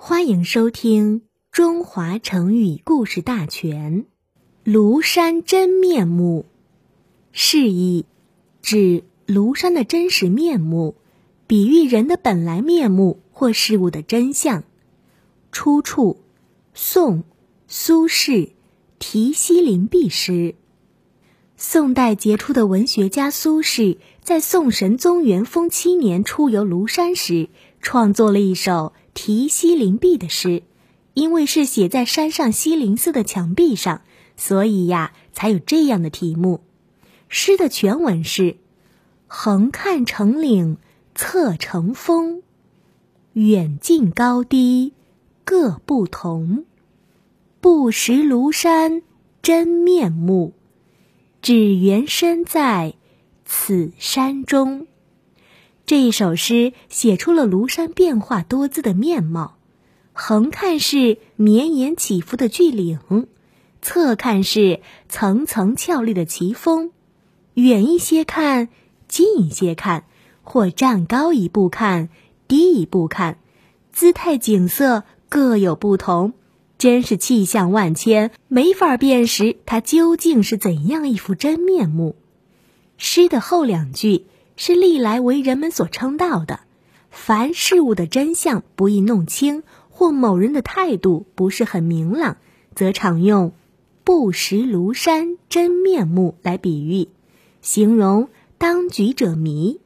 欢迎收听《中华成语故事大全》。庐山真面目，示意指庐山的真实面目，比喻人的本来面目或事物的真相。出处：宋苏轼《题西林壁诗》。宋代杰出的文学家苏轼，在宋神宗元丰七年出游庐山时，创作了一首。题西林壁的诗，因为是写在山上西林寺的墙壁上，所以呀，才有这样的题目。诗的全文是：横看成岭侧成峰，远近高低各不同。不识庐山真面目，只缘身在此山中。这一首诗写出了庐山变化多姿的面貌，横看是绵延起伏的巨岭，侧看是层层峭立的奇峰，远一些看，近一些看，或站高一步看，低一步看，姿态景色各有不同，真是气象万千，没法辨识它究竟是怎样一副真面目。诗的后两句。是历来为人们所称道的，凡事物的真相不易弄清，或某人的态度不是很明朗，则常用“不识庐山真面目”来比喻，形容当局者迷。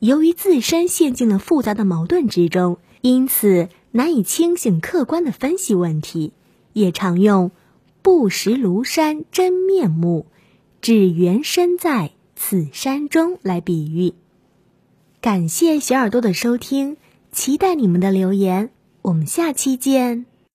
由于自身陷进了复杂的矛盾之中，因此难以清醒客观的分析问题，也常用“不识庐山真面目”，只缘身在。此山中来比喻。感谢小耳朵的收听，期待你们的留言，我们下期见。